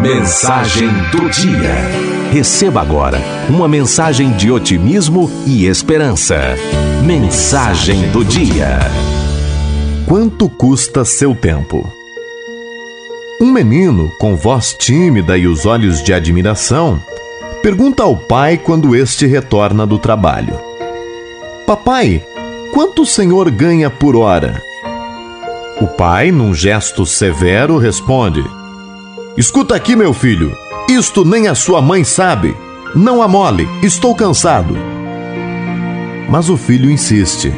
Mensagem do dia. Receba agora uma mensagem de otimismo e esperança. Mensagem do dia. Quanto custa seu tempo? Um menino, com voz tímida e os olhos de admiração, pergunta ao pai quando este retorna do trabalho: Papai, quanto o senhor ganha por hora? O pai, num gesto severo, responde: Escuta aqui, meu filho. Isto nem a sua mãe sabe. Não amole, estou cansado. Mas o filho insiste.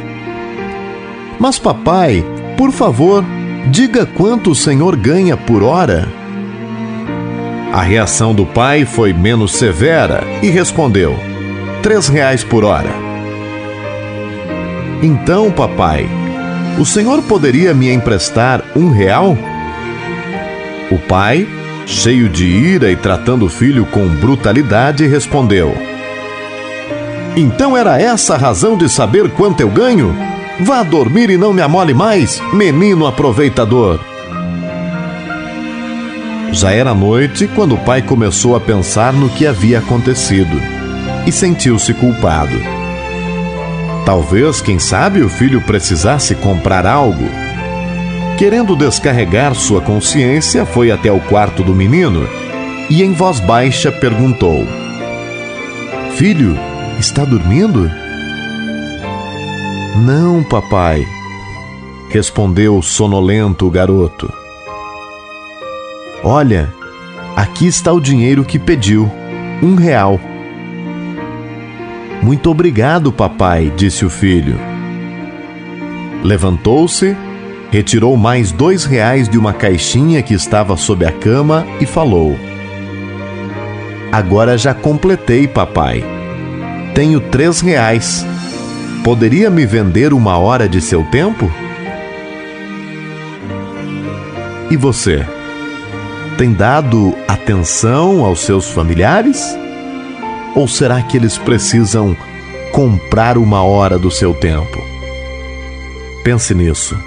Mas, papai, por favor, diga quanto o senhor ganha por hora. A reação do pai foi menos severa e respondeu: Três reais por hora. Então, papai, o senhor poderia me emprestar um real? O pai, cheio de ira e tratando o filho com brutalidade, respondeu: Então era essa a razão de saber quanto eu ganho? Vá dormir e não me amole mais, menino aproveitador. Já era noite quando o pai começou a pensar no que havia acontecido e sentiu-se culpado. Talvez, quem sabe, o filho precisasse comprar algo. Querendo descarregar sua consciência, foi até o quarto do menino e, em voz baixa, perguntou: Filho, está dormindo? Não, papai, respondeu sonolento o garoto. Olha, aqui está o dinheiro que pediu, um real. Muito obrigado, papai, disse o filho. Levantou-se, retirou mais dois reais de uma caixinha que estava sob a cama e falou: Agora já completei, papai. Tenho três reais. Poderia me vender uma hora de seu tempo? E você? Tem dado atenção aos seus familiares? Ou será que eles precisam comprar uma hora do seu tempo? Pense nisso